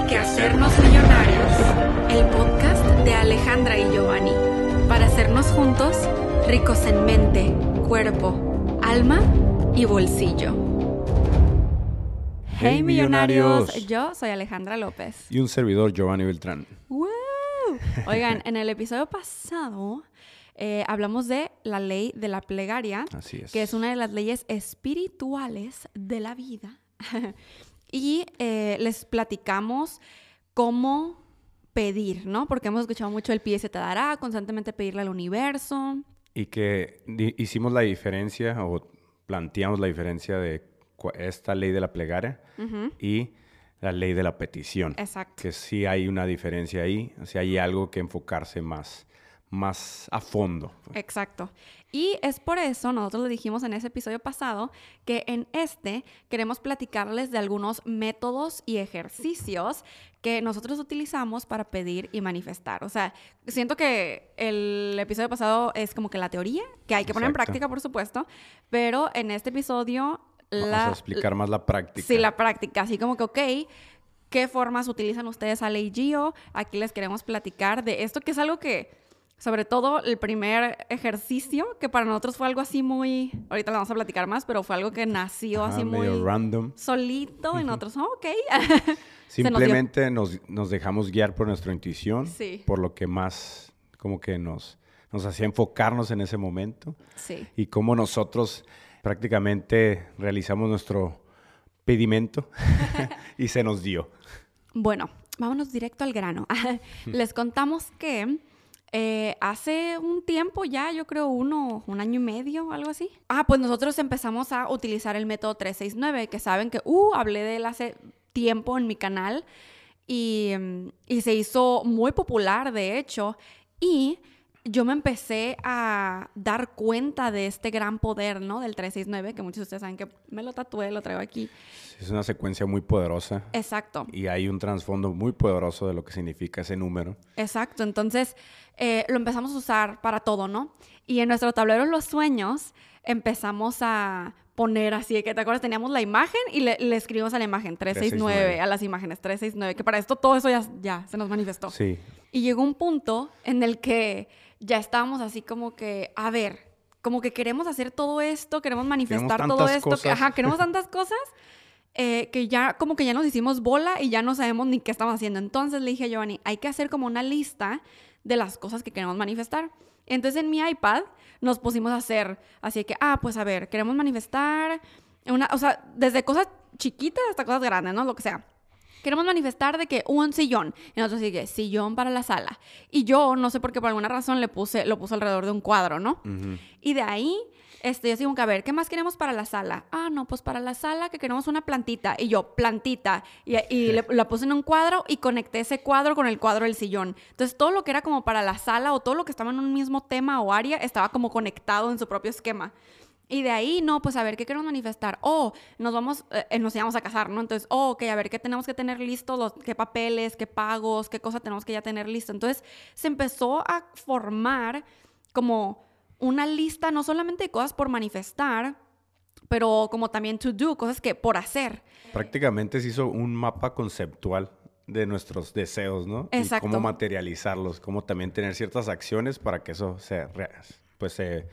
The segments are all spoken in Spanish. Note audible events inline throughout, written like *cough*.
Hay que hacernos millonarios. El podcast de Alejandra y Giovanni. Para hacernos juntos ricos en mente, cuerpo, alma y bolsillo. Hey, millonarios. Yo soy Alejandra López. Y un servidor, Giovanni Beltrán. ¡Woo! Oigan, *laughs* en el episodio pasado eh, hablamos de la ley de la plegaria, Así es. que es una de las leyes espirituales de la vida. *laughs* y eh, les platicamos cómo pedir, ¿no? Porque hemos escuchado mucho el pie se te dará, constantemente pedirle al universo. Y que hicimos la diferencia o planteamos la diferencia de esta ley de la plegaria y la ley de la petición. Exacto. Que sí hay una diferencia ahí, o sea, hay algo que enfocarse más, más a fondo. Exacto. Y es por eso, nosotros le dijimos en ese episodio pasado, que en este queremos platicarles de algunos métodos y ejercicios que nosotros utilizamos para pedir y manifestar. O sea, siento que el episodio pasado es como que la teoría, que hay que poner en práctica, por supuesto, pero en este episodio... Vamos la, a explicar más la práctica. Sí, la práctica. Así como que, ok, ¿qué formas utilizan ustedes a Ley Gio? Aquí les queremos platicar de esto, que es algo que, sobre todo, el primer ejercicio, que para nosotros fue algo así muy. Ahorita lo vamos a platicar más, pero fue algo que nació Ajá, así muy. random. Solito, y nosotros, oh, ok. *laughs* Nos. Simplemente nos, nos dejamos guiar por nuestra intuición, Sí. por lo que más como que nos, nos hacía enfocarnos en ese momento Sí. y cómo nosotros prácticamente realizamos nuestro pedimento *laughs* y se nos dio. Bueno, vámonos directo al grano. *laughs* Les contamos que eh, hace un tiempo ya, yo creo uno, un año y medio, algo así. Ah, pues nosotros empezamos a utilizar el método 369, que saben que, uh, hablé de él hace tiempo en mi canal y, y se hizo muy popular, de hecho, y yo me empecé a dar cuenta de este gran poder, ¿no? Del 369, que muchos de ustedes saben que me lo tatué, lo traigo aquí. Es una secuencia muy poderosa Exacto. y hay un trasfondo muy poderoso de lo que significa ese número. Exacto, entonces eh, lo empezamos a usar para todo, ¿no? Y en nuestro tablero los sueños empezamos a poner así, de que te acuerdas, teníamos la imagen y le, le escribimos a la imagen 369, 369. a las imágenes 369, que para esto todo eso ya, ya se nos manifestó. Sí, Y llegó un punto en el que ya estábamos así como que, a ver, como que queremos hacer todo esto, queremos manifestar todo tantas esto, que, ajá, queremos *laughs* tantas cosas eh, que ya como que ya nos hicimos bola y ya no sabemos ni qué estamos haciendo. Entonces le dije a Giovanni, hay que hacer como una lista de las cosas que queremos manifestar. Entonces en mi iPad nos pusimos a hacer, así que, ah, pues a ver, queremos manifestar, una, o sea, desde cosas chiquitas hasta cosas grandes, ¿no? Lo que sea. Queremos manifestar de que un sillón. Y nosotros sigue, sillón para la sala. Y yo, no sé por qué, por alguna razón le puse, lo puse alrededor de un cuadro, ¿no? Y de ahí, este, yo digo, a ver, ¿qué más queremos para la sala? Ah, no, pues para la sala que queremos una plantita. Y yo, plantita. Y, y le- la puse en un cuadro y conecté ese cuadro con el cuadro del sillón. Entonces, todo lo que era como para la sala o todo lo que estaba en un mismo tema o área estaba como conectado en su propio esquema. Y de ahí, no, pues a ver, ¿qué queremos manifestar? Oh, nos vamos, eh, nos íbamos a casar, ¿no? Entonces, oh, ok, a ver, ¿qué tenemos que tener listo? Los, ¿Qué papeles, qué pagos, qué cosas tenemos que ya tener listo? Entonces, se empezó a formar como una lista no solamente de cosas por manifestar, pero como también to do, cosas que por hacer. Prácticamente se hizo un mapa conceptual de nuestros deseos, ¿no? Exacto. Y cómo materializarlos, cómo también tener ciertas acciones para que eso se, pues se,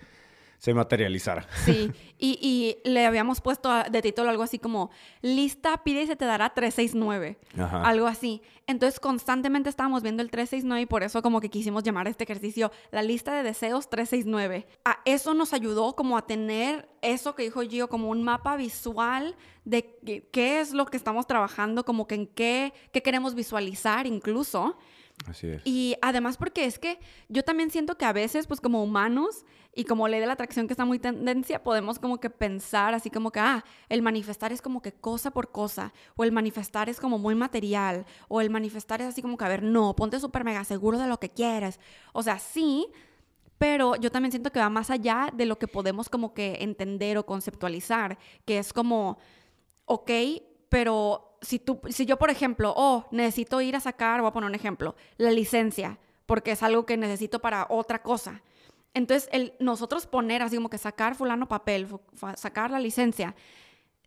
se materializara. Sí, y, y le habíamos puesto de título algo así como, lista, pide y se te dará 369. Ajá. Algo así. Entonces constantemente estábamos viendo el 369 y por eso como que quisimos llamar a este ejercicio la lista de deseos 369. A eso nos ayudó como a tener eso que dijo Gio como un mapa visual de qué, qué es lo que estamos trabajando, como que en qué, qué queremos visualizar incluso. Así es. Y además porque es que yo también siento que a veces, pues como humanos y como ley de la atracción que está muy tendencia, podemos como que pensar así como que, ah, el manifestar es como que cosa por cosa, o el manifestar es como muy material, o el manifestar es así como que, a ver, no, ponte súper mega seguro de lo que quieres. O sea, sí, pero yo también siento que va más allá de lo que podemos como que entender o conceptualizar, que es como, ok, pero si tú, si yo, por ejemplo, oh, necesito ir a sacar, voy a poner un ejemplo, la licencia, porque es algo que necesito para otra cosa. Entonces, nosotros poner así como que sacar fulano papel, sacar la licencia,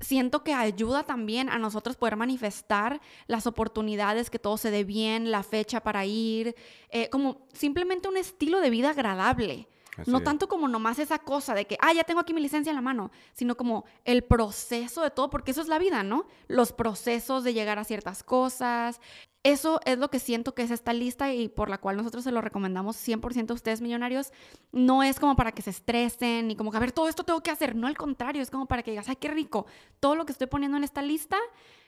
siento que ayuda también a nosotros poder manifestar las oportunidades, que todo se dé bien, la fecha para ir, eh, como simplemente un estilo de vida agradable. No tanto como nomás esa cosa de que, ah, ya tengo aquí mi licencia en la mano, sino como el proceso de todo, porque eso es la vida, ¿no? Los procesos de llegar a ciertas cosas, eso es lo que siento que es esta lista y por la cual nosotros se lo recomendamos 100% a ustedes millonarios. No es como para que se estresen ni como que, a ver, todo esto tengo que hacer. No, al contrario, es como para que digas, ay, qué rico. Todo lo que estoy poniendo en esta lista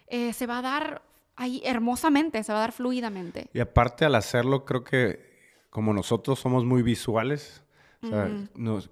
eh, se va a dar ahí hermosamente, se va a dar fluidamente. Y aparte al hacerlo, creo que como nosotros somos muy visuales, o sea,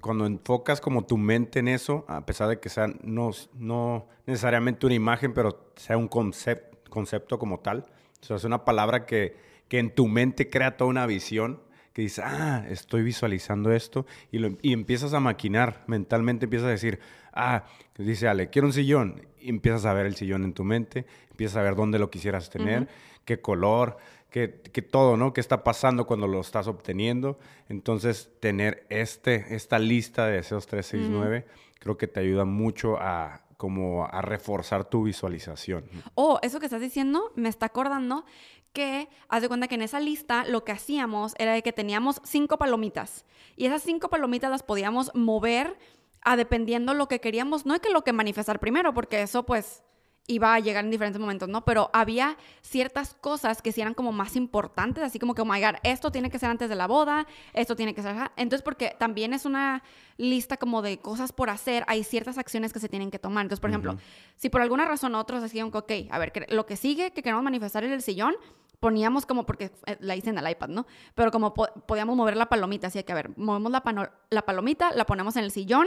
cuando enfocas como tu mente en eso, a pesar de que sea no, no necesariamente una imagen, pero sea un concepto como tal, o sea, es una palabra que, que en tu mente crea toda una visión que dices, ah, estoy visualizando esto, y, lo, y, empiezas a maquinar, mentalmente empiezas a decir, ah, dice Ale, quiero un sillón, y empiezas a ver el sillón en tu mente, empiezas a ver dónde lo quisieras tener, qué color, qué, todo, ¿no? ¿Qué está pasando cuando lo estás obteniendo? Entonces, tener este, esta lista de deseos 369 creo que te ayuda mucho a como a reforzar tu visualización. Oh, eso que estás diciendo me está acordando que, haz de cuenta que en esa lista lo que hacíamos era de que teníamos cinco palomitas y esas cinco palomitas las podíamos mover a dependiendo lo que queríamos, no hay que lo que manifestar primero, porque eso pues iba a llegar en diferentes momentos, ¿no? Pero había ciertas cosas que sí eran como más importantes, así como que, oh my God, esto tiene que ser antes de la boda, esto tiene que ser... Entonces, porque también es una lista como de cosas por hacer, hay ciertas acciones que se tienen que tomar. Entonces, por ejemplo, si por alguna razón otros decían que, ok, a ver, lo que sigue que queremos manifestar en el sillón, poníamos como, porque eh, la hice en el iPad, ¿no? Pero como podíamos mover la palomita, así que, a ver, movemos la, la palomita, la ponemos en el sillón,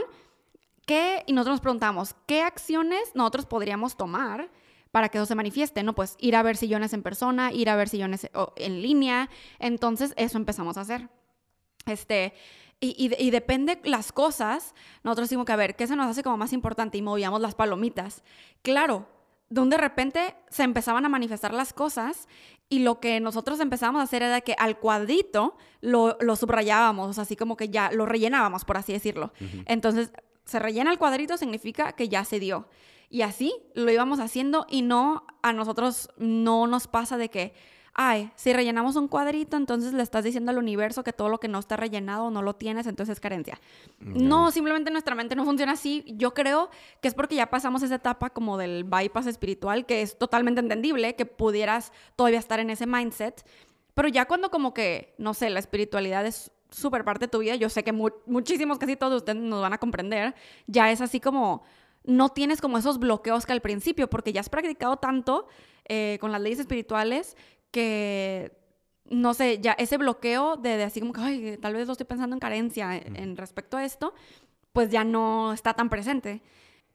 ¿qué? Y nosotros nos preguntamos, ¿qué acciones nosotros podríamos tomar para que eso se manifieste? No, pues ir a ver sillones en persona, ir a ver sillones en línea. Entonces, eso empezamos a hacer. Este, y, y, depende las cosas, nosotros decimos que a ver, ¿qué se nos hace como más importante? Y movíamos las palomitas. Claro, donde de repente se empezaban a manifestar las cosas y lo que nosotros empezábamos a hacer era que al cuadrito lo, lo subrayábamos, así como que ya lo rellenábamos, por así decirlo. Entonces, se rellena el cuadrito significa que ya se dio. Y así lo íbamos haciendo y no a nosotros no nos pasa de que, ay, si rellenamos un cuadrito, entonces le estás diciendo al universo que todo lo que no está rellenado no lo tienes, entonces es carencia. No, simplemente nuestra mente no funciona así. Yo creo que es porque ya pasamos esa etapa como del bypass espiritual, que es totalmente entendible que pudieras todavía estar en ese mindset. Pero ya cuando como que, no sé, la espiritualidad es súper parte de tu vida, yo sé que muchísimos, casi todos ustedes nos van a comprender, ya es así como, no tienes como esos bloqueos que al principio, porque ya has practicado tanto eh, con las leyes espirituales que, no sé, ya ese bloqueo de, así como que, ay, tal vez lo estoy pensando en carencia en, respecto a esto, pues ya no está tan presente.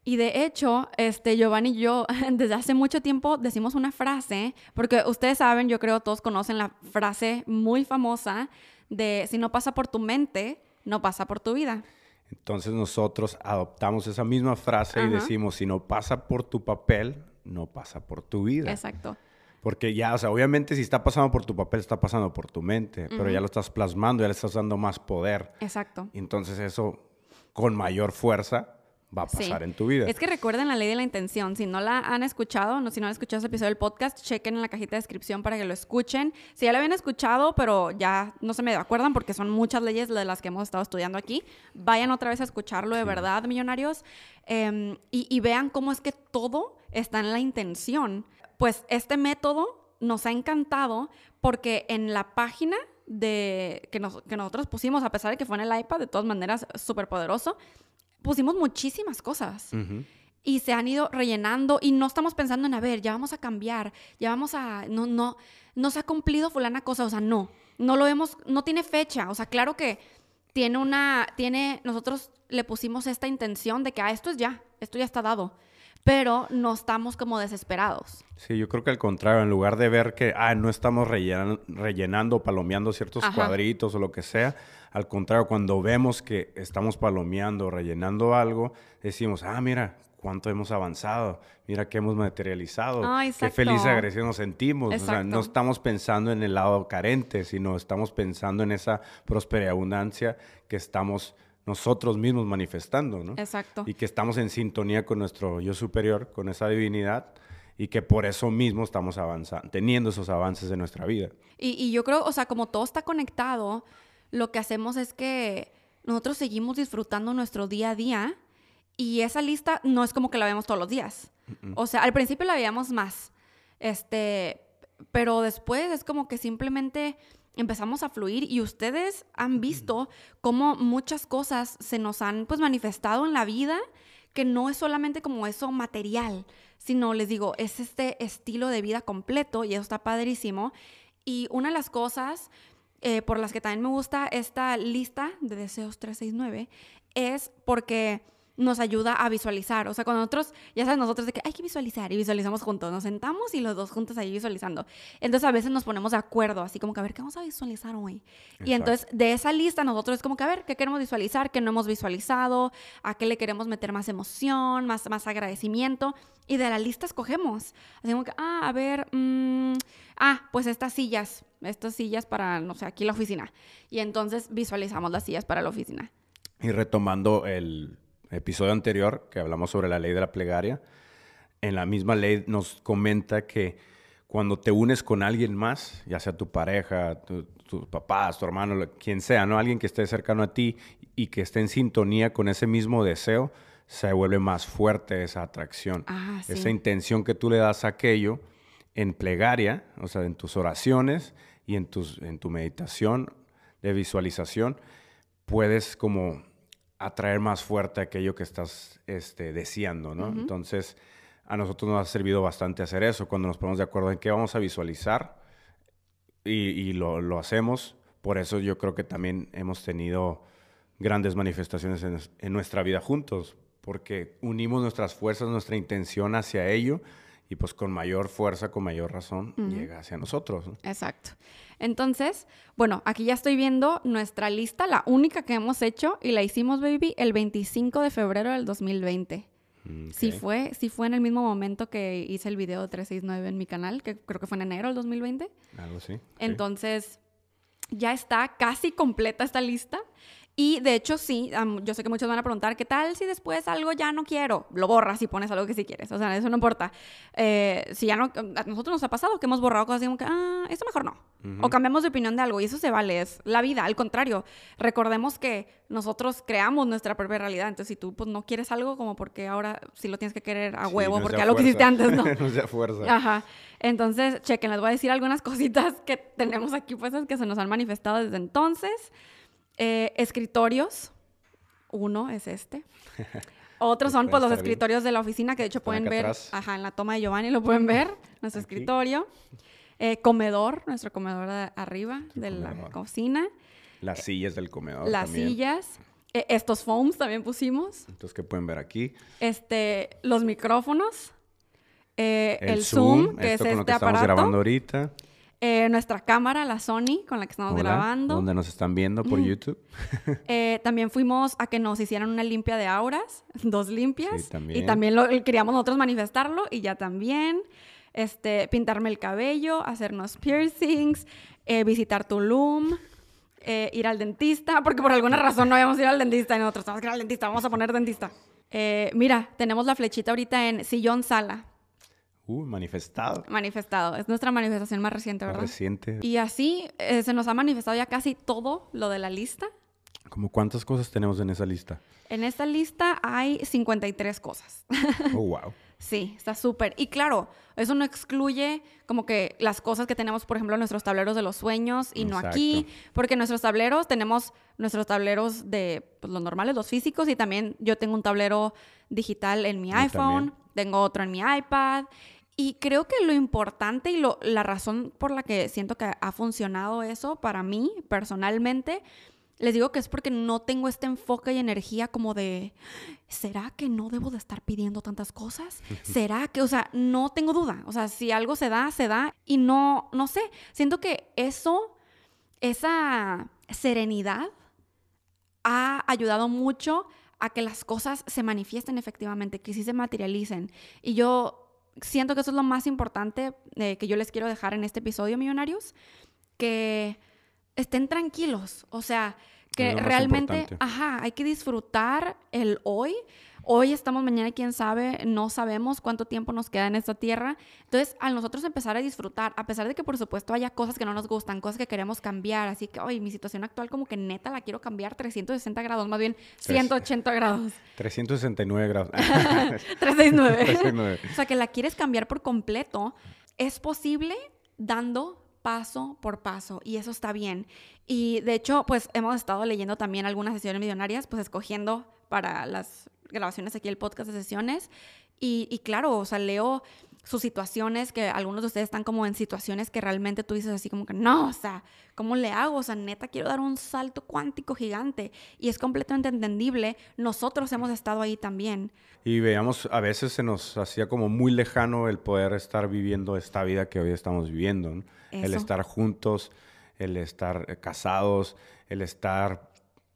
Y de hecho, este, Giovanni y yo *laughs* desde hace mucho tiempo decimos una frase, porque ustedes saben, yo creo todos conocen la frase muy famosa de si no pasa por tu mente, no pasa por tu vida. Entonces nosotros adoptamos esa misma frase y decimos, si no pasa por tu papel, no pasa por tu vida. Exacto. Porque ya, o sea, obviamente si está pasando por tu papel, está pasando por tu mente, pero ya lo estás plasmando, ya le estás dando más poder. Exacto. entonces eso, con mayor fuerza, va a pasar en tu vida. Es que recuerden la ley de la intención. Si no la han escuchado, no, si no han escuchado ese episodio del podcast, chequen en la cajita de descripción para que lo escuchen. Si ya lo habían escuchado, pero ya no se me acuerdan porque son muchas leyes de las que hemos estado estudiando aquí, vayan otra vez a escucharlo de verdad, millonarios, em, y, vean cómo es que todo está en la intención. Pues este método nos ha encantado porque en la página de, que, que nosotros pusimos, a pesar de que fue en el iPad, de todas maneras, súper poderoso, pusimos muchísimas cosas. Y se han ido rellenando y no estamos pensando en, a ver, ya vamos a cambiar, ya vamos a, no, no, no se ha cumplido fulana cosa, o sea, no, no lo vemos, no tiene fecha, o sea, claro que tiene una, tiene, nosotros le pusimos esta intención de que, ah, esto es ya, esto ya está dado, pero no estamos como desesperados. Sí, yo creo que al contrario, en lugar de ver que, ah, no estamos rellenando, rellenando palomeando ciertos cuadritos o lo que sea, al contrario, cuando vemos que estamos palomeando, rellenando algo, decimos, ah, mira, cuánto hemos avanzado, mira qué hemos materializado, qué feliz agresión nos sentimos. O sea, no estamos pensando en el lado carente, sino estamos pensando en esa próspera abundancia que estamos nosotros mismos manifestando, ¿no? Exacto. Y que estamos en sintonía con nuestro yo superior, con esa divinidad, y que por eso mismo estamos avanzando, teniendo esos avances en nuestra vida. Y, y yo creo, o sea, como todo está conectado, lo que hacemos es que nosotros seguimos disfrutando nuestro día a día y esa lista no es como que la vemos todos los días. O sea, al principio la veíamos más, este, pero después es como que simplemente empezamos a fluir y ustedes han visto cómo muchas cosas se nos han pues manifestado en la vida que no es solamente como eso material, sino les digo, es este estilo de vida completo y eso está padrísimo. Y una de las cosas eh, por las que también me gusta esta lista de deseos 369 es porque nos ayuda a visualizar. O sea, cuando nosotros, ya sabes, nosotros de que hay que visualizar y visualizamos juntos, nos sentamos y los dos juntos ahí visualizando. Entonces a veces nos ponemos de acuerdo, así como que a ver, ¿qué vamos a visualizar hoy? Y entonces de esa lista nosotros es como que a ver, ¿qué queremos visualizar? ¿Qué no hemos visualizado? ¿A qué le queremos meter más emoción, más, más agradecimiento? Y de la lista escogemos. Así como que, ah, a ver, mmm, ah, pues estas sillas, estas sillas para, no sé, aquí la oficina. Y entonces visualizamos las sillas para la oficina. Y retomando el episodio anterior que hablamos sobre la ley de la plegaria, en la misma ley nos comenta que cuando te unes con alguien más, ya sea tu pareja, tus papás, tu hermano, quien sea, ¿no? Alguien que esté cercano a ti y que esté en sintonía con ese mismo deseo, se vuelve más fuerte esa atracción. Ah, sí. Esa intención que tú le das a aquello en plegaria, o sea, en tus oraciones y en, tus, en tu meditación de visualización, puedes como atraer más fuerte aquello que estás este, deseando, ¿no? Entonces, a nosotros nos ha servido bastante hacer eso, cuando nos ponemos de acuerdo en qué vamos a visualizar y, y lo, lo, hacemos. Por eso yo creo que también hemos tenido grandes manifestaciones en, en, nuestra vida juntos, porque unimos nuestras fuerzas, nuestra intención hacia ello y pues con mayor fuerza, con mayor razón, uh -huh. llega hacia nosotros. ¿no? Exacto. Entonces, bueno, aquí ya estoy viendo nuestra lista, la única que hemos hecho y la hicimos, baby, el 25 de febrero del 2020. Okay. Sí fue, sí fue en el mismo momento que hice el video de 369 en mi canal, que creo que fue en enero del 2020. Algo sí. Entonces, ya está casi completa esta lista. Y de hecho, sí, um, yo sé que muchos van a preguntar, ¿qué tal si después algo ya no quiero? Lo borras y pones algo que sí quieres. O sea, eso no importa. Eh, si ya no, a nosotros nos ha pasado que hemos borrado cosas como que, ah, esto mejor no. Uh -huh. O cambiamos de opinión de algo y eso se vale, es la vida. Al contrario, recordemos que nosotros creamos nuestra propia realidad. Entonces, si tú pues, no quieres algo, como porque ahora sí lo tienes que querer a huevo, sí, no porque ya lo que hiciste antes, ¿no? *laughs* no sea fuerza. Ajá. Entonces, chequen, les voy a decir algunas *laughs* cositas que tenemos aquí puestas que se nos han manifestado desde entonces. Eh, escritorios. Uno es este. *laughs* Otros son pues los escritorios bien. de la oficina que de hecho pueden ver, atrás. ajá, en la toma de Giovanni lo pueden ver, nuestro Aquí. escritorio. Eh, comedor, nuestro comedor de arriba de comedor. la cocina. Las sillas del comedor. Las también. sillas. Eh, estos foams también pusimos. Entonces, ¿qué pueden ver aquí? Este, los micrófonos. Eh, el, el, Zoom, que es este que aparato. Estamos grabando ahorita. Eh, nuestra cámara, la Sony, con la que estamos Hola, grabando. Donde nos están viendo por mm. YouTube. *laughs* eh, también fuimos a que nos hicieran una limpia de auras, *laughs* dos limpias. Sí, también. Y también lo, queríamos nosotros manifestarlo y ya también. Este, pintarme el cabello, hacernos piercings, eh, visitar Tulum, eh, ir al dentista, porque por alguna razón no habíamos ido al dentista y nosotros tenemos que ir al dentista, vamos a poner dentista. Mira, tenemos la flechita ahorita en sillón sala. Uh, manifestado. Manifestado. Es nuestra manifestación más reciente, ¿verdad? Más reciente. Y así eh, se nos ha manifestado ya casi todo lo de la lista. ¿Cómo cuántas cosas tenemos en esa lista? En esta lista hay 53 cosas. *laughs* Oh, wow. sí, está súper. Y claro, eso no excluye como que las cosas que tenemos, por ejemplo, en nuestros tableros de los sueños y Exacto. no aquí. Porque nuestros tableros tenemos nuestros tableros de pues, los normales, los físicos, y también yo tengo un tablero digital en mi Yo iPhone, también. tengo otro en mi iPad. Y creo que lo importante y lo, la razón por la que siento que ha funcionado eso para mí personalmente, les digo que es porque no tengo este enfoque y energía como de, ¿será que no debo de estar pidiendo tantas cosas? *laughs* ¿Será que, o sea, no tengo duda? O sea, si algo se da, se da y no, no sé, siento que eso, esa serenidad ha ayudado mucho a que las cosas se manifiesten efectivamente, que sí se materialicen. Y yo siento que eso es lo más importante eh, que yo les quiero dejar en este episodio, millonarios, que estén tranquilos, o sea, Que realmente, importante. ajá, hay que disfrutar el hoy. Hoy estamos, mañana quién sabe, no sabemos cuánto tiempo nos queda en esta tierra. Entonces, al nosotros empezar a disfrutar, a pesar de que por supuesto haya cosas que no nos gustan, cosas que queremos cambiar, así que, oye, mi situación actual como que neta la quiero cambiar 360 grados, más bien 180 grados. 369 grados. *laughs* *laughs* 369. 369. O sea, que la quieres cambiar por completo, es posible dando paso por paso y eso está bien. Y de hecho, pues hemos estado leyendo también algunas sesiones millonarias, pues escogiendo para las grabaciones aquí el podcast de sesiones. Y, y claro, o sea, leo sus situaciones, que algunos de ustedes están como en situaciones que realmente tú dices así como que no, o sea, ¿cómo le hago? O sea, neta, quiero dar un salto cuántico gigante. Y es completamente entendible. Nosotros hemos estado ahí también. Y veamos, a veces se nos hacía como muy lejano el poder estar viviendo esta vida que hoy estamos viviendo. ¿no? El estar juntos, el estar casados, el estar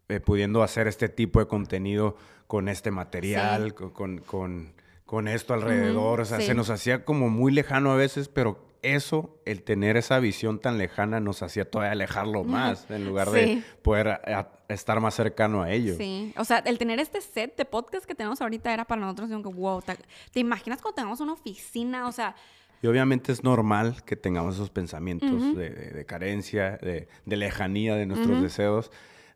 eh, pudiendo hacer este tipo de contenido con este material, Sí. con, con- con esto alrededor. O sea, sí. se nos hacía como muy lejano a veces, pero eso, el tener esa visión tan lejana, nos hacía todavía alejarlo más, en lugar de poder a- a- estar más cercano a ello. Sí, o sea, el tener este set de podcast que tenemos ahorita era para nosotros como que, wow, ¿te, te imaginas cuando tengamos una oficina? O sea, Y obviamente es normal que tengamos esos pensamientos de, de- de carencia, de, de lejanía de nuestros deseos.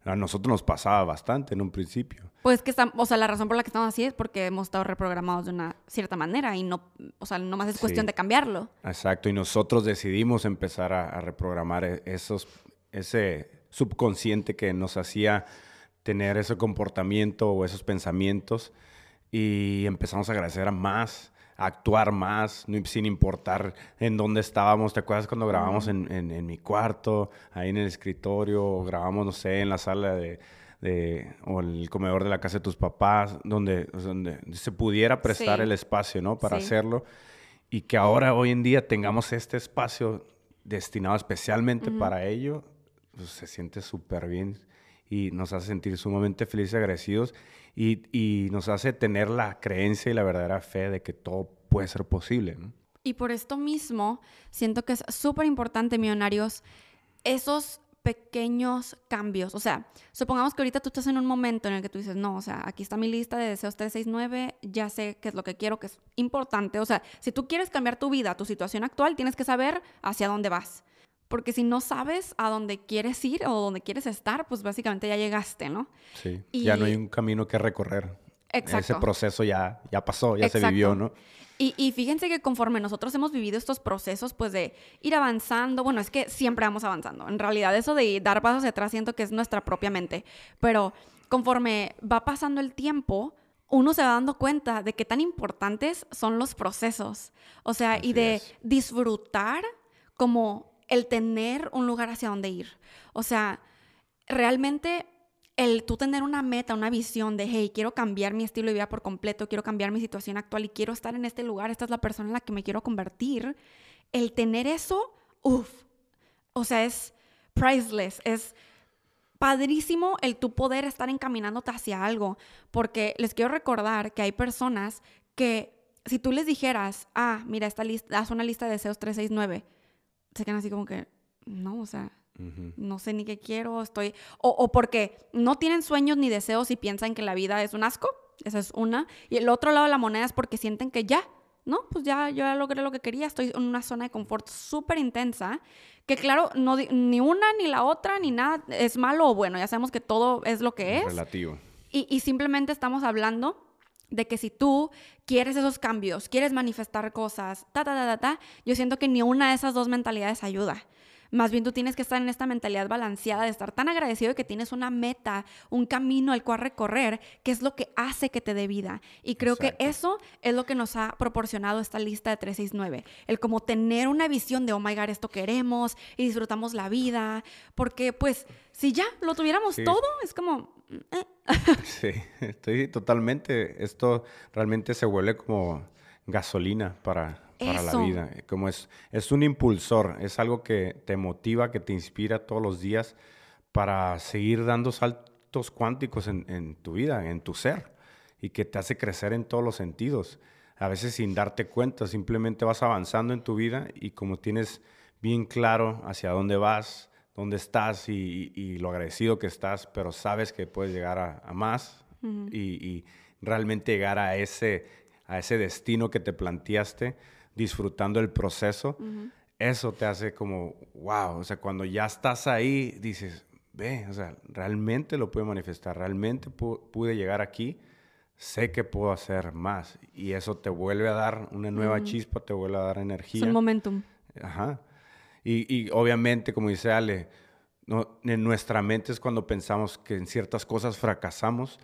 A nosotros nos pasaba bastante en un principio. pues que estamos, o sea, la razón por la que estamos así es porque hemos estado reprogramados de una cierta manera y no, o sea, nomás es cuestión Sí. de cambiarlo. Exacto, y nosotros decidimos empezar a, a reprogramar e- esos, ese subconsciente que nos hacía tener ese comportamiento o esos pensamientos y empezamos a agradecer a más, actuar más, sin importar en dónde estábamos. ¿Te acuerdas cuando grabamos en, en- en mi cuarto, ahí en el escritorio, o grabamos, no sé, en la sala de, de- o el comedor de la casa de tus papás, donde, donde se pudiera prestar Sí. el espacio, ¿no? Para Sí. hacerlo y que ahora hoy en día tengamos este espacio destinado especialmente para ello, pues, se siente súper bien y nos hace sentir sumamente felices y agradecidos y, y nos hace tener la creencia y la verdadera fe de que todo puede ser posible. ¿no? Y por esto mismo, siento que es súper importante, millonarios, esos pequeños cambios. O sea, supongamos que ahorita tú estás en un momento en el que tú dices, no, o sea, aquí está mi lista de deseos 369, ya sé qué es lo que quiero, que es importante. O sea, si tú quieres cambiar tu vida, tu situación actual, tienes que saber hacia dónde vas. Porque si no sabes a dónde quieres ir o dónde quieres estar, pues básicamente ya llegaste, ¿no? Sí. Y- Ya no hay un camino que recorrer. Ese Exacto. proceso ya, ya pasó, ya se vivió, ¿no? Y, y fíjense que conforme nosotros hemos vivido estos procesos, pues de ir avanzando, bueno, es que siempre vamos avanzando. En realidad eso de dar pasos hacia atrás siento que es nuestra propia mente. Pero conforme va pasando el tiempo, uno se va dando cuenta de qué tan importantes son los procesos. O sea, y de es. disfrutar como el tener un lugar hacia donde ir. O sea, realmente el tú tener una meta, una visión de, hey, quiero cambiar mi estilo de vida por completo, quiero cambiar mi situación actual y quiero estar en este lugar, esta es la persona en la que me quiero convertir, el tener eso, uff, o sea, es priceless, es padrísimo el tú poder estar encaminándote hacia algo, porque les quiero recordar que hay personas que si tú les dijeras, ah, mira, esta lista, haz una lista de deseos 369, se quedan así como que, no, o sea, no sé ni qué quiero, estoy... O, o porque no tienen sueños ni deseos y piensan que la vida es un asco, esa es una. Y el otro lado de la moneda es porque sienten que ya, ¿no? Pues ya, yo ya logré lo que quería, estoy en una zona de confort súper intensa, que claro, no, ni una, ni la otra, ni nada es malo o bueno, ya sabemos que todo es lo que es. Relativo. Y, y simplemente estamos hablando de que si tú quieres esos cambios, quieres manifestar cosas, ta, ta, ta, ta, ta, yo siento que ni una de esas dos mentalidades ayuda. Más bien tú tienes que estar en esta mentalidad balanceada de estar tan agradecido de que tienes una meta, un camino al cual recorrer, que es lo que hace que te dé vida. Y creo Exacto. que eso es lo que nos ha proporcionado esta lista de 369. El como tener una visión de, oh my God, esto queremos y disfrutamos la vida. Porque pues si ya lo tuviéramos Sí. todo, es como... eh, *laughs* Sí, estoy totalmente. Esto realmente se vuelve como gasolina para, para la vida. Como es, es un impulsor, es algo que te motiva, que te inspira todos los días para seguir dando saltos cuánticos en, en tu vida, en tu ser, y que te hace crecer en todos los sentidos. A veces sin darte cuenta, simplemente vas avanzando en tu vida y como tienes bien claro hacia dónde vas, dónde estás y, lo agradecido que estás, pero sabes que puedes llegar a, más y, realmente llegar a ese, a ese destino que te planteaste, disfrutando el proceso. Eso te hace como, wow, o sea, cuando ya estás ahí, dices, ve, o sea, realmente lo pude manifestar, realmente pude llegar aquí sé que puedo hacer más. Y eso te vuelve a dar una nueva chispa, te vuelve a dar energía. Es un momentum. Ajá. Y, obviamente, como dice Ale, no, en nuestra mente es cuando pensamos que en ciertas cosas fracasamos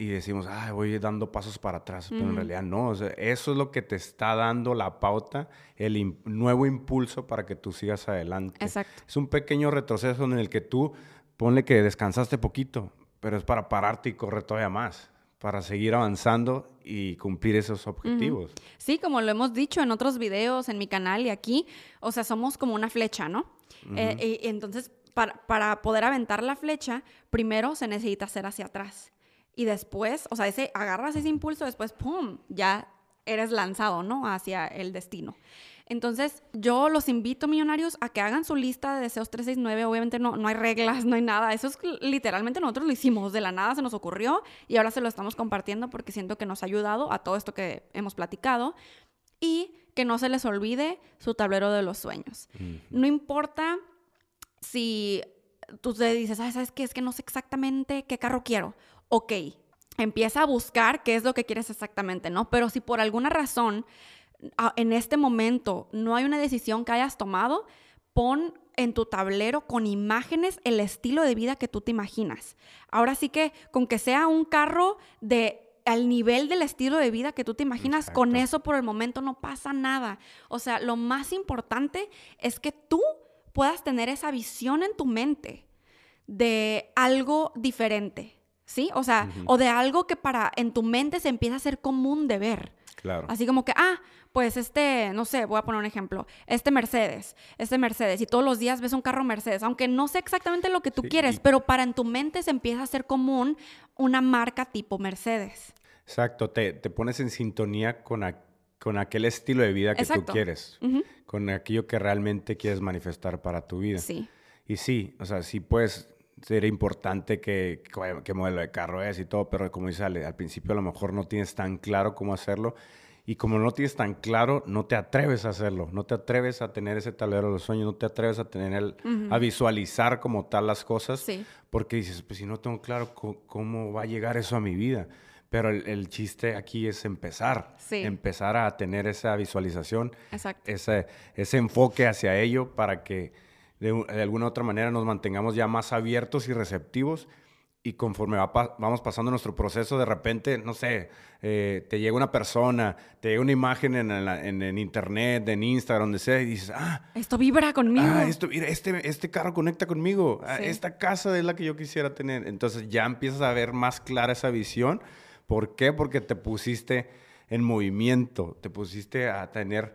y decimos, ay, voy dando pasos para atrás, pero en realidad no. eso es lo que te está dando la pauta, el nuevo impulso para que tú sigas adelante. Exacto. Es un pequeño retroceso en el que tú, ponle que descansaste poquito, pero es para pararte y correr todavía más para seguir avanzando y cumplir esos objetivos. Sí, como lo hemos dicho en otros videos, en mi canal y aquí, o sea, somos como una flecha, ¿no? Eh, y, entonces, para, para, poder aventar la flecha, primero se necesita hacer hacia atrás. Y después, o sea, ese, agarras ese impulso, después, ¡pum!, ya eres lanzado, ¿no? Hacia el destino. Entonces, yo los invito, millonarios, a que hagan su lista de deseos 369. Obviamente no, no hay reglas, no hay nada. Eso es literalmente nosotros lo hicimos. De la nada se nos ocurrió y ahora se lo estamos compartiendo porque siento que nos ha ayudado a todo esto que hemos platicado. Y que no se les olvide su tablero de los sueños. No importa si tú te dices, ¿sabes qué? Es que no sé exactamente qué carro quiero. Ok, empieza a buscar qué es lo que quieres exactamente, ¿no? Pero si por alguna razón en este momento no hay una decisión que hayas tomado, pon en tu tablero con imágenes el estilo de vida que tú te imaginas. Ahora sí que con que sea un carro de al nivel del estilo de vida que tú te imaginas, con eso por el momento no pasa nada. O sea, lo más importante es que tú puedas tener esa visión en tu mente de algo diferente, ¿sí? O sea, o de algo que para en tu mente se empieza a ser común de ver. Claro. Así como que, ah, pues este, no sé, voy a poner un ejemplo, este Mercedes, este Mercedes, y todos los días ves un carro Mercedes, aunque no sé exactamente lo que tú quieres, pero para en tu mente se empieza a hacer común una marca tipo Mercedes. Exacto, te, pones en sintonía con, con aquel estilo de vida que tú quieres, con aquello que realmente quieres manifestar para tu vida. Sí. Y sí, o sea, sí puedes sería importante que, qué modelo de carro es y todo, pero como dice Ale, al principio a lo mejor no tienes tan claro cómo hacerlo. Y como no tienes tan claro, no te atreves a hacerlo, no te atreves a tener ese tablero de los sueños, no te atreves a tener a visualizar como tal las cosas, porque dices, pues si no tengo claro cómo, va a llegar eso a mi vida. Pero el, chiste aquí es empezar, empezar a tener esa visualización, ese, ese enfoque hacia ello para que de, alguna u otra manera nos mantengamos ya más abiertos y receptivos y conforme vamos pasando nuestro proceso, de repente, no sé, eh, te llega una persona, te llega una imagen en, en, internet, en Instagram, donde sea, y dices, ah, esto vibra conmigo. Ah, esto, mira, este, este carro conecta conmigo, ah, esta casa es la que yo quisiera tener. Entonces ya empiezas a ver más clara esa visión. ¿Por qué? Porque te pusiste en movimiento, te pusiste a tener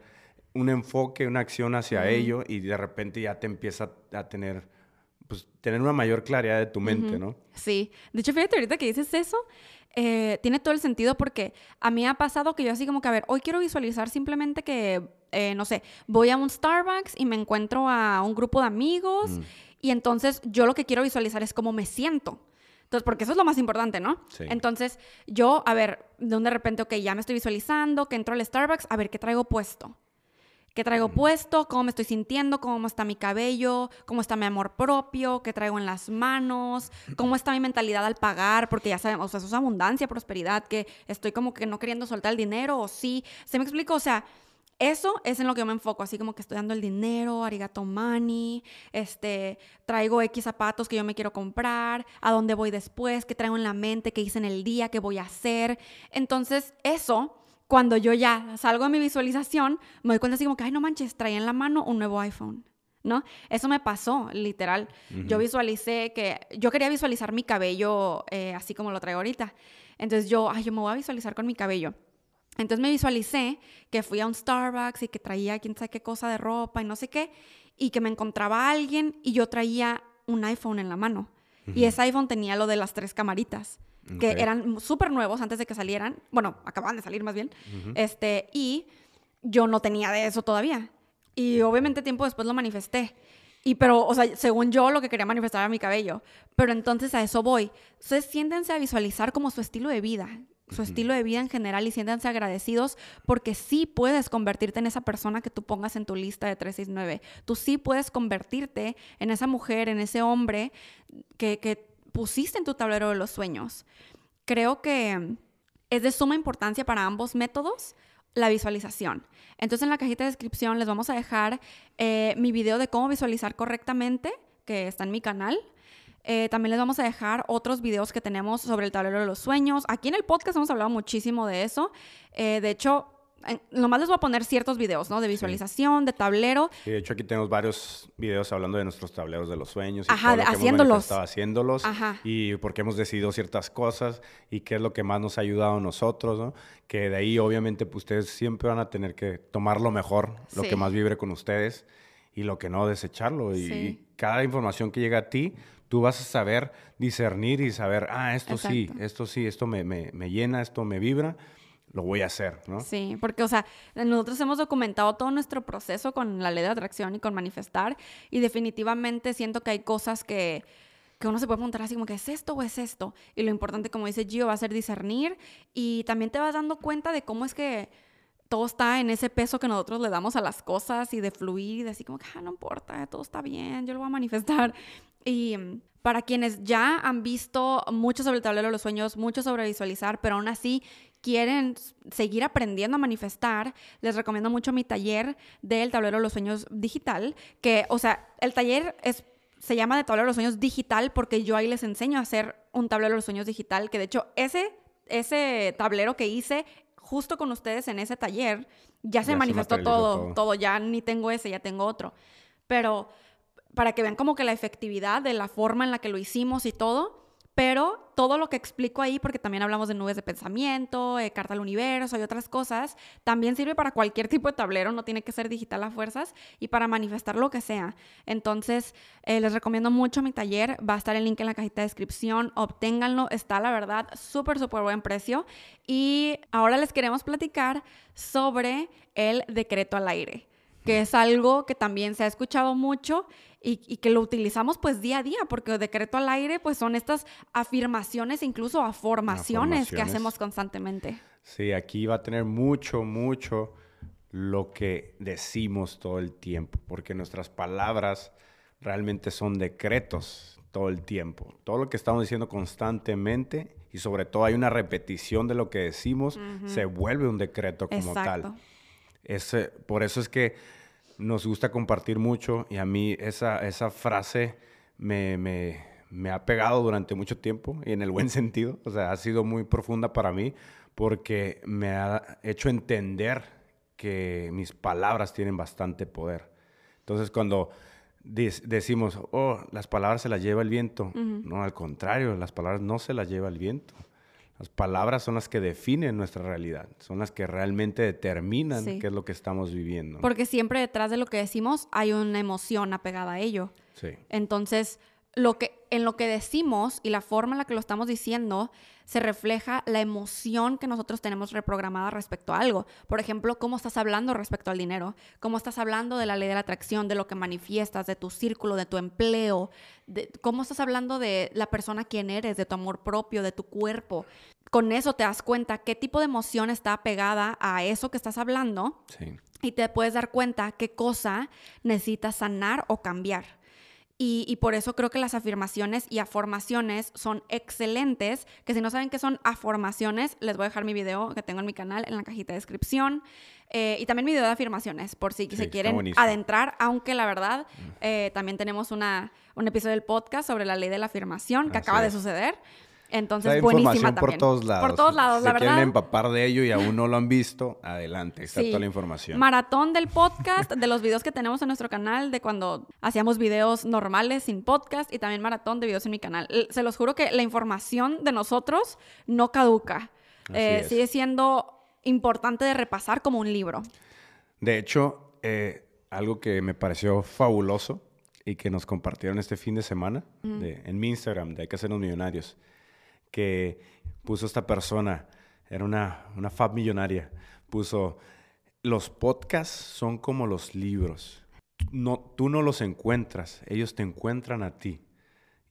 un enfoque, una acción hacia ello y de repente ya te empieza a tener, pues, tener una mayor claridad de tu mente, ¿no? Sí. De hecho, fíjate, ahorita que dices eso, eh, tiene todo el sentido porque a mí ha pasado que yo así como que, a ver, hoy quiero visualizar simplemente que, eh, no sé, voy a un Starbucks y me encuentro a un grupo de amigos mm. y entonces yo lo que quiero visualizar es cómo me siento. Entonces, porque eso es lo más importante, ¿no? Sí. Entonces, yo, a ver, de un de repente, ok, ya me estoy visualizando, que entro al Starbucks, a ver, ¿qué traigo puesto? Qué traigo puesto, cómo me estoy sintiendo, cómo está mi cabello, cómo está mi amor propio, qué traigo en las manos, cómo está mi mentalidad al pagar, porque ya sabemos, o sea, eso es abundancia, prosperidad, que estoy como que no queriendo soltar el dinero o sí. ¿Se me explica? O sea, eso es en lo que yo me enfoco, así como que estoy dando el dinero, arigato money, este, traigo X zapatos que yo me quiero comprar, a dónde voy después, qué traigo en la mente, qué hice en el día, qué voy a hacer. Entonces, eso cuando yo ya salgo de mi visualización, me doy cuenta así como que, ay, no manches, traía en la mano un nuevo iPhone. ¿No? Eso me pasó, literal. Yo visualicé que yo quería visualizar mi cabello eh, así como lo traigo ahorita. Entonces yo, ay, yo me voy a visualizar con mi cabello. Entonces me visualicé que fui a un Starbucks y que traía quién sabe qué cosa de ropa y no sé qué, y que me encontraba alguien y yo traía un iPhone en la mano. Y ese iPhone tenía lo de las tres camaritas que eran súper nuevos antes de que salieran. Bueno, acababan de salir más bien. este, y yo no tenía de eso todavía. Y obviamente tiempo después lo manifesté. Y pero, o sea, según yo lo que quería manifestar era mi cabello. Pero entonces a eso voy. Entonces siéntense a visualizar como su estilo de vida, su estilo de vida en general y siéntanse agradecidos porque sí puedes convertirte en esa persona que tú pongas en tu lista de 369. Tú sí puedes convertirte en esa mujer, en ese hombre que, que pusiste en tu tablero de los sueños. Creo que es de suma importancia para ambos métodos la visualización. Entonces en la cajita de descripción les vamos a dejar eh, mi video de cómo visualizar correctamente, que está en mi canal. Eh, también les vamos a dejar otros videos que tenemos sobre el tablero de los sueños. Aquí en el podcast hemos hablado muchísimo de eso. Eh, de hecho, nomás les voy a poner ciertos videos, ¿no? De visualización, de tablero. Y de hecho aquí tenemos varios videos hablando de nuestros tableros de los sueños. Y Ajá, haciéndolos. haciéndolos. Ajá. Y por qué hemos decidido ciertas cosas y qué es lo que más nos ha ayudado a nosotros, ¿no? Que de ahí obviamente pues, ustedes siempre van a tener que tomar lo mejor, lo que más vibre con ustedes y lo que no desecharlo. Y, cada información que llega a ti, tú vas a saber discernir y saber, ah, esto sí, esto sí, esto me, me, llena, esto me vibra, lo voy a hacer, ¿no? Sí, porque, o sea, nosotros hemos documentado todo nuestro proceso con la ley de atracción y con manifestar y definitivamente siento que hay cosas que que uno se puede preguntar así como que es esto o es esto. Y lo importante, como dice Gio, va a ser discernir y también te vas dando cuenta de cómo es que todo está en ese peso que nosotros le damos a las cosas y de fluir y de así como que, ah, no importa, todo está bien, yo lo voy a manifestar. *laughs* Y para quienes ya han visto mucho sobre el tablero de los sueños, mucho sobre visualizar, pero aún así quieren seguir aprendiendo a manifestar, les recomiendo mucho mi taller del tablero de los sueños digital, que, o sea, el taller es, se llama de tablero de los sueños digital porque yo ahí les enseño a hacer un tablero de los sueños digital, que de hecho ese, ese tablero que hice justo con ustedes en ese taller, ya se manifestó todo, todo, ya ni tengo ese, ya tengo otro. Pero para que vean como que la efectividad de la forma en la que lo hicimos y todo, pero todo lo que explico ahí, porque también hablamos de nubes de pensamiento, eh, carta al universo y otras cosas, también sirve para cualquier *laughs* tipo de tablero, no tiene que ser digital a fuerzas y para manifestar lo que sea. Entonces, eh, les recomiendo mucho mi taller, va a estar el link en la cajita de descripción, obténganlo, está la verdad súper, súper buen precio. Y ahora les queremos platicar sobre el decreto al aire que es algo que también se ha escuchado mucho y, que lo utilizamos pues día a día, porque decreto al aire pues son estas afirmaciones, incluso afirmaciones que hacemos constantemente. Sí, aquí va a tener mucho, mucho lo que decimos todo el tiempo, porque nuestras palabras realmente son decretos todo el tiempo. Todo lo que estamos diciendo constantemente y sobre todo hay una repetición de lo que decimos, se vuelve un decreto como tal. Ese, por eso es que nos gusta compartir mucho y a mí esa, esa frase me, me, me, ha pegado durante mucho tiempo y en el buen *laughs* sentido. O sea, ha sido muy profunda para mí porque me ha hecho entender que mis palabras tienen bastante poder. Entonces, cuando decimos, oh, las palabras se las lleva el viento, no, al contrario, las palabras no se las lleva el viento. Las palabras son las que definen nuestra realidad, son las que realmente determinan qué es lo que estamos viviendo. Porque siempre detrás de lo que decimos hay una emoción apegada a ello. Sí. Entonces, lo que, en lo que decimos y la forma en la que lo estamos diciendo se refleja la emoción que nosotros tenemos reprogramada respecto a algo. Por ejemplo, cómo estás hablando respecto al dinero, cómo estás hablando de la ley de la atracción, de lo que manifiestas, de tu círculo, de tu empleo, de cómo estás hablando de la persona quien eres, de tu amor propio, de tu cuerpo. Con eso te das cuenta qué tipo de emoción está pegada a eso que estás hablando. Y te puedes dar cuenta qué cosa necesitas sanar o cambiar. Y, por eso creo que las afirmaciones y afirmaciones son excelentes, que si no saben qué son afirmaciones, les voy a dejar mi video que tengo en mi canal en la cajita de descripción. Eh, y también mi video de afirmaciones, por si se quieren adentrar, aunque la verdad, mm. eh, también tenemos una, un episodio del podcast sobre la ley de la afirmación que acaba de suceder. Entonces, buenísima por todos lados. Por todos lados, la verdad. quieren empapar de ello y aún no lo han visto, adelante, está toda la información. Maratón del podcast, de los videos que tenemos en nuestro canal, de cuando hacíamos videos normales sin podcast y también maratón de videos en mi canal. Se los juro que la información de nosotros no caduca. Eh, sigue siendo importante de repasar como un libro. De hecho, eh, algo que me pareció fabuloso y que nos compartieron este fin de semana en mi Instagram de Hay que hacernos millonarios que puso esta persona, era una, una fab millonaria, puso, los podcasts son como los libros. no, tú no los encuentras, ellos te encuentran a ti.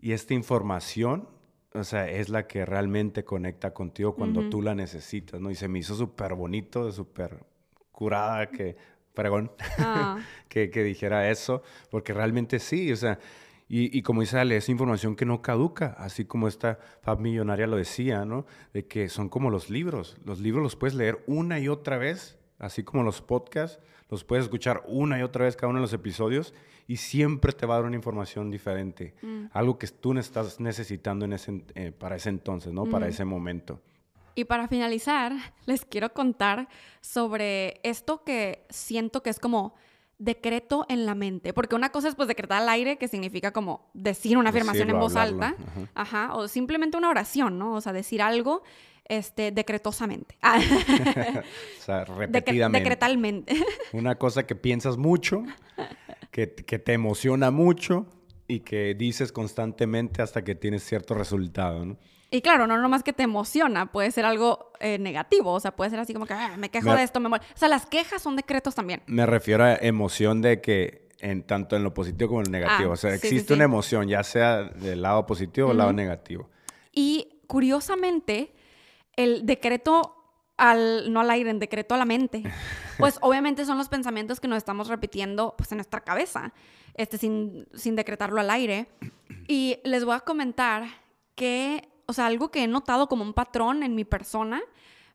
Y esta información, o sea, es la que realmente conecta contigo cuando tú la necesitas, ¿no? Y se me hizo súper bonito, súper curada que, pregón, ah. *laughs* que, que dijera eso, porque realmente sí, o sea, y, como dice Ale, es información que no caduca, así como esta Fab Millonaria lo decía, ¿no? De que son como los libros. Los libros los puedes leer una y otra vez, así como los podcasts, los puedes escuchar una y otra vez cada uno de los episodios y siempre te va a dar una información diferente. Mm. Algo que tú estás necesitando en ese, eh, para ese entonces, ¿no? Para mm. ese momento. Y para finalizar, *laughs* les quiero contar sobre esto que siento que es como decreto en la mente, porque una cosa es pues decretar al aire, que significa como decir una afirmación en voz alta, ajá. o simplemente una oración, ¿no? O sea, decir algo este, decretosamente. *laughs* *laughs* o sea, repetidamente. decretalmente. *laughs* una cosa que piensas mucho, que, que te emociona mucho y que dices constantemente hasta que tienes cierto resultado, ¿no? Y claro, no nomás que te emociona, puede ser algo eh, negativo, o sea, puede ser así como que ah, me quejo de esto, me O sea, las quejas son decretos también. Me refiero a emoción de que en, tanto en lo positivo como en lo negativo, ah, o sea, existe una emoción, ya sea del lado positivo o del lado negativo. Y curiosamente, el decreto al, no al aire, en decreto a la mente, *laughs* pues obviamente son los pensamientos que nos estamos repitiendo pues en nuestra cabeza, este, sin, sin decretarlo al aire. Y les voy a comentar que o sea, algo que he notado como un patrón en mi persona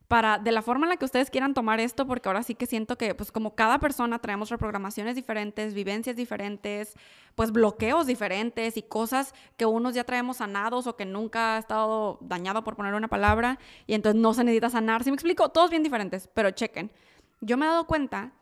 para, de la forma en la que ustedes quieran tomar esto, porque ahora sí que siento que, pues como cada persona traemos reprogramaciones diferentes, vivencias diferentes, pues bloqueos diferentes y cosas que unos ya traemos sanados o que nunca ha estado dañado, por poner una palabra, y entonces no se necesita sanar. Si me explico? Todos bien diferentes, pero chequen. Yo me he dado cuenta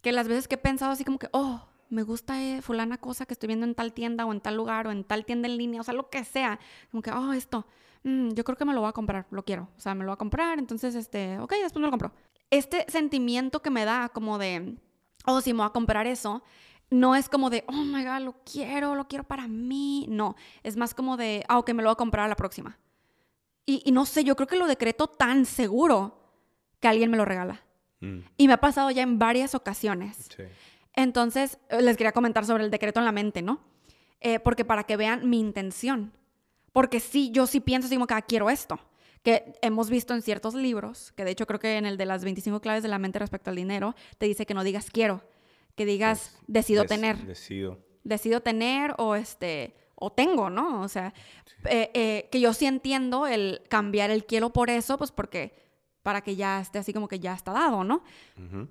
que las veces que he pensado así como que, oh, me gusta eh, fulana cosa que estoy viendo en tal tienda o en tal lugar o en tal tienda en línea, o sea, lo que sea. Como que, oh, esto, mm, yo creo que me lo voy a comprar, lo quiero. O sea, me lo voy a comprar, entonces, este, ok, después me lo compro. Este sentimiento que me da como de, oh, si me voy a comprar eso, no es como de, oh my god, lo quiero, lo quiero para mí. No, es más como de, ah, ok, me lo voy a comprar a la próxima. Y, y no sé, yo creo que lo decreto tan seguro que alguien me lo regala. Mm. Y me ha pasado ya en varias ocasiones. Sí. Entonces, eh, les quería comentar sobre el decreto en la mente, ¿no? Eh, porque para que vean mi intención. Porque sí, yo sí pienso como que ah, quiero esto. Que hemos visto en ciertos libros, que de hecho creo que en el de las 25 claves de la mente respecto al dinero, te dice que no digas quiero, que digas decido tener. Decido. Decido tener o este o tengo, ¿no? O sea, eh, que yo sí entiendo el cambiar el quiero por eso, pues porque para que ya esté así como que ya está dado, ¿no?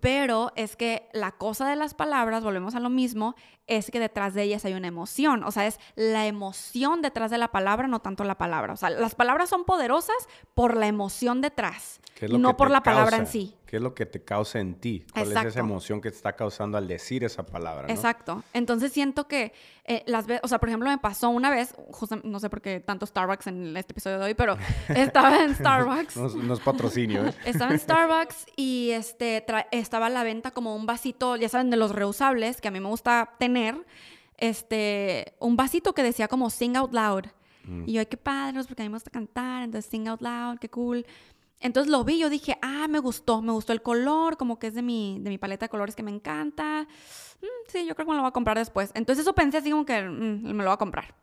Pero es que la cosa de las palabras, volvemos a lo mismo, es que detrás de ellas hay una emoción, o sea, es la emoción detrás de la palabra, no tanto la palabra. O sea, las palabras son poderosas por la emoción detrás, no por la palabra en sí. ¿Qué es lo que te causa en ti? ¿Cuál es esa emoción que te está causando al decir esa palabra? Exacto. Entonces siento que eh, las veces, o sea, por ejemplo, me pasó una vez, no sé por qué tanto Starbucks en este episodio de hoy, pero *laughs* estaba en Starbucks. no, es patrocinio, ¿eh? *laughs* Estaba en Starbucks y este, estaba a la venta como un vasito, ya saben, de los reusables, que a mí me gusta tener, este, un vasito que decía como Sing Out Loud. Mm. Y yo, ay, qué padre, porque a mí me gusta cantar, entonces Sing Out Loud, qué cool. Entonces lo vi, yo dije, ah, me gustó, me gustó el color, como que es de mi, de mi paleta de colores que me encanta. Mm, sí, yo creo que me lo voy a comprar después. Entonces eso pensé así como que mm, me lo voy a comprar.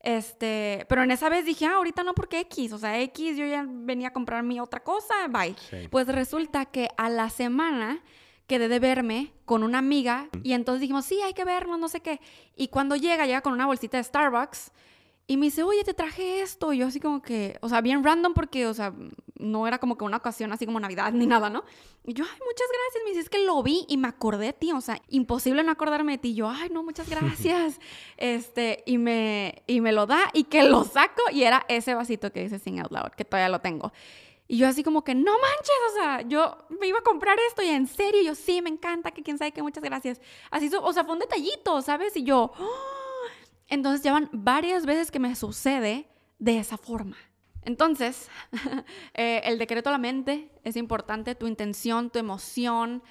Este, pero en esa vez dije, ah, ahorita no porque X, o sea, X, yo ya venía a comprar mi otra cosa, bye. Pues resulta que a la semana quedé de verme con una amiga y entonces dijimos, sí, hay que vernos, no sé qué. Y cuando llega, llega con una bolsita de Starbucks y me dice, oye, te traje esto. Y yo así como que, o sea, bien random porque, o sea, no era como que una ocasión así como Navidad ni nada, ¿no? Y yo, ay, muchas gracias. Me dice, es que lo vi y me acordé de ti. O sea, imposible no acordarme de ti. Y yo, ay, no, muchas gracias. *laughs* este, y me, y me lo da y que lo saco y era ese vasito que dice Sing Out Loud, que todavía lo tengo. Y yo así como que, no manches, o sea, yo me iba a comprar esto y en serio, yo sí, me encanta, que quién sabe qué, muchas gracias. Así, o sea, fue un detallito, ¿sabes? Y yo, ¡oh! Entonces llevan varias veces que me sucede de esa forma. Entonces, *laughs* eh, el decreto a la mente es importante, tu intención, tu emoción,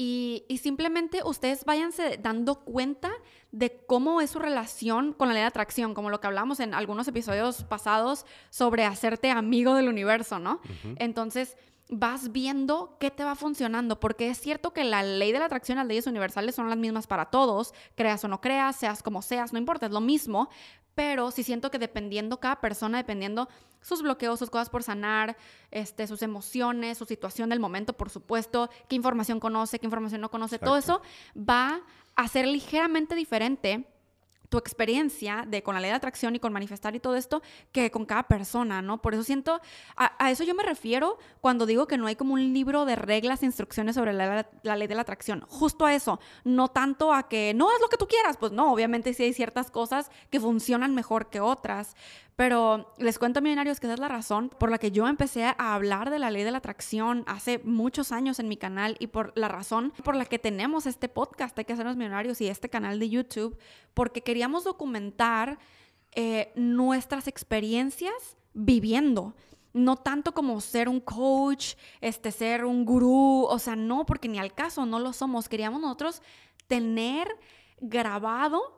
y, simplemente ustedes váyanse dando cuenta de cómo es su relación con la ley de atracción, como lo que hablamos en algunos episodios pasados sobre hacerte amigo del universo, ¿no? Entonces, vas viendo qué te va funcionando, porque es cierto que la ley de la atracción, las leyes universales son las mismas para todos, creas o no creas, seas como seas, no importa, es lo mismo, pero sí siento que dependiendo cada persona, dependiendo sus bloqueos, sus cosas por sanar, este, sus emociones, su situación del momento, por supuesto, qué información conoce, qué información no conoce, todo eso va a ser ligeramente diferente tu experiencia de con la ley de atracción y con manifestar y todo esto que con cada persona, ¿no? Por eso siento, a, eso yo me refiero cuando digo que no hay como un libro de reglas e instrucciones sobre la, ley de la atracción, justo a eso, no tanto a que no haz lo que tú quieras, pues no, obviamente sí hay ciertas cosas que funcionan mejor que otras, pero les cuento, millonarios, que esa es la razón por la que yo empecé a hablar de la ley de la atracción hace muchos años en mi canal y por la razón por la que tenemos este podcast, hay que hacernos millonarios y este canal de YouTube, porque queríamos documentar eh, nuestras experiencias viviendo no tanto como ser un coach, este, ser un gurú, o sea, no, porque ni al caso no lo somos. Queríamos nosotros tener grabado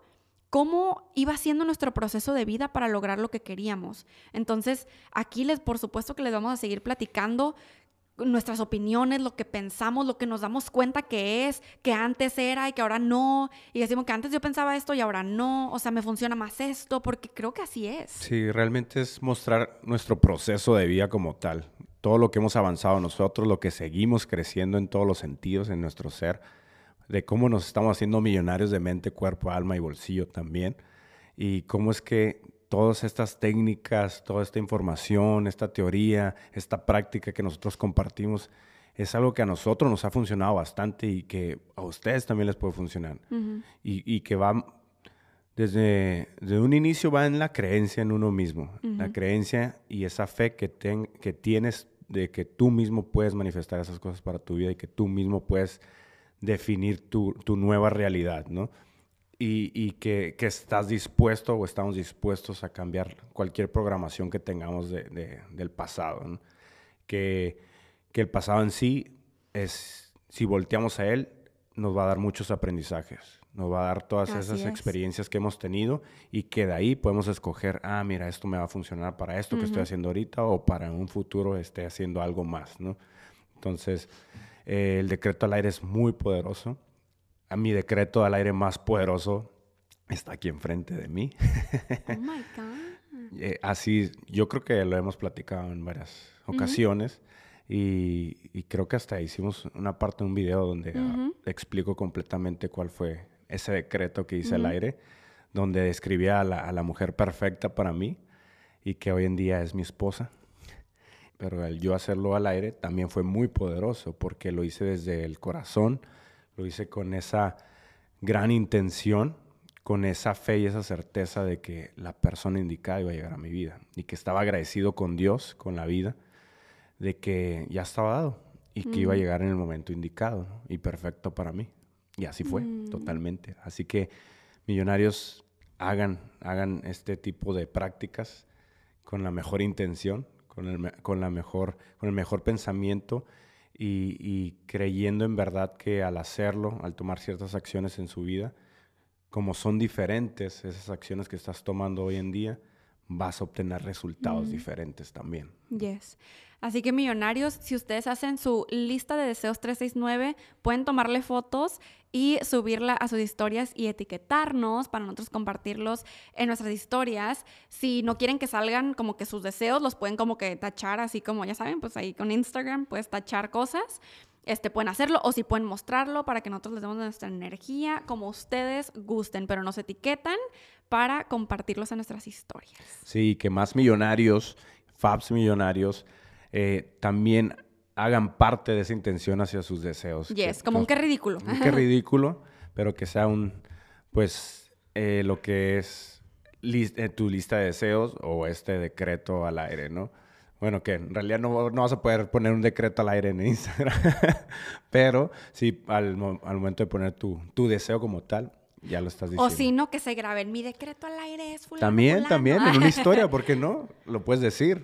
cómo iba siendo nuestro proceso de vida para lograr lo que queríamos. Entonces, aquí les, por supuesto que les vamos a seguir platicando nuestras opiniones, lo que pensamos, lo que nos damos cuenta que es, que antes era y que ahora no. Y decimos que antes yo pensaba esto y ahora no. O sea, me funciona más esto, porque creo que así es. Sí, realmente es mostrar nuestro proceso de vida como tal. Todo lo que hemos avanzado nosotros, lo que seguimos creciendo en todos los sentidos en nuestro ser de cómo nos estamos haciendo millonarios de mente, cuerpo, alma y bolsillo también. Y cómo es que todas estas técnicas, toda esta información, esta teoría, esta práctica que nosotros compartimos, es algo que a nosotros nos ha funcionado bastante y que a ustedes también les puede funcionar. y, que va, desde, un inicio va en la creencia en uno mismo, la creencia y esa fe que, que tienes de que tú mismo puedes manifestar esas cosas para tu vida y que tú mismo puedes definir tu, nueva realidad, ¿no? Y, que, estás dispuesto o estamos dispuestos a cambiar cualquier programación que tengamos del pasado, ¿no? que, el pasado en sí es, si volteamos a él, nos va a dar muchos aprendizajes, nos va a dar todas esas experiencias que hemos tenido y que de ahí podemos escoger, ah, mira, esto me va a funcionar para esto que estoy haciendo ahorita o para un futuro esté haciendo algo más, ¿no? Entonces, eh, el decreto al aire es muy poderoso. A mi decreto al aire más poderoso está aquí enfrente de mí. oh my *laughs* God. Eh, así, yo creo que lo hemos platicado en varias ocasiones. y, creo que hasta hicimos una parte de un video donde ah, explico completamente cuál fue ese decreto que hice al aire, donde describía a la, a la mujer perfecta para mí y que hoy en día es mi esposa pero el yo hacerlo al aire también fue muy poderoso porque lo hice desde el corazón, lo hice con esa gran intención, con esa fe y esa certeza de que la persona indicada iba a llegar a mi vida y que estaba agradecido con Dios, con la vida, de que ya estaba dado y que iba a llegar en el momento indicado y perfecto para mí. Y así fue, mm. totalmente. Así que millonarios hagan, hagan este tipo de prácticas con la mejor intención, con el, la mejor, con el mejor pensamiento y, creyendo en verdad que al hacerlo, al tomar ciertas acciones en su vida, como son diferentes esas acciones que estás tomando hoy en día, vas a obtener resultados diferentes también. Yes. Así que millonarios, si ustedes hacen su lista de deseos 369, pueden tomarle fotos y subirla a sus historias y etiquetarnos para nosotros compartirlos en nuestras historias. Si no quieren que salgan como que sus deseos, los pueden como que tachar, así como ya saben, pues ahí con Instagram puedes tachar cosas. Este, pueden hacerlo o si pueden mostrarlo para que nosotros les demos nuestra energía como ustedes gusten, pero nos etiquetan para compartirlos en nuestras historias. Sí, que más millonarios, Fabs millonarios, eh, también hagan parte de esa intención hacia sus deseos. Yes, como un qué ridículo. Un qué ridículo, pero que sea un, pues, eh, lo que es eh, tu lista de deseos o este decreto al aire, ¿no? Bueno, que en realidad no, no vas a poder poner un decreto al aire en Instagram, *laughs* pero sí, al, al, momento de poner tu, tu deseo como tal, ya lo estás diciendo. O si no, que se graben. Mi decreto al aire es fulano, También, también, en una *laughs* historia, ¿por qué no? Lo puedes decir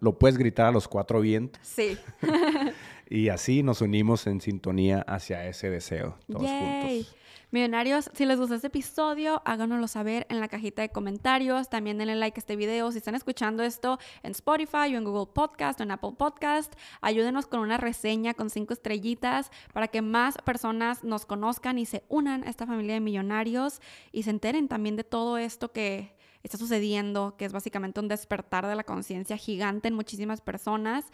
lo puedes gritar a los cuatro vientos. Sí. *laughs* y así nos unimos en sintonía hacia ese deseo, todos juntos. Millonarios, si les gusta este episodio, háganoslo saber en la cajita de comentarios. También denle like a este video. Si están escuchando esto en Spotify o en Google Podcast o en Apple Podcast, ayúdenos con una reseña con cinco estrellitas para que más personas nos conozcan y se unan a esta familia de millonarios y se enteren también de todo esto que está sucediendo, que es básicamente un despertar de la conciencia gigante en muchísimas personas.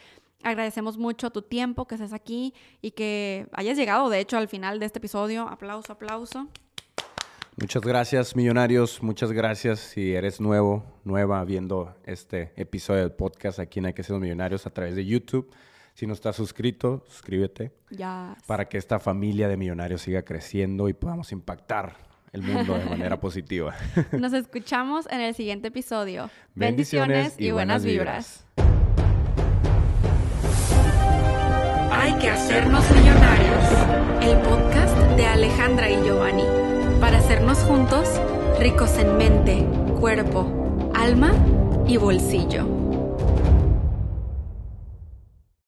Agradecemos mucho tu tiempo, que estés aquí y que hayas llegado, de hecho, al final de este episodio. Aplauso, aplauso. Muchas gracias, millonarios. Muchas gracias si eres nuevo, nueva viendo este episodio del podcast aquí en Hay que ser millonarios a través de YouTube. Si no estás suscrito, suscríbete. Ya. Para que esta familia de millonarios siga creciendo y podamos impactar el mundo de manera *laughs* positiva. Nos escuchamos en el siguiente episodio. Bendiciones, y, buenas vibras. Hay que hacernos millonarios. El podcast de Alejandra y Giovanni. Para hacernos juntos ricos en mente, cuerpo, alma y bolsillo.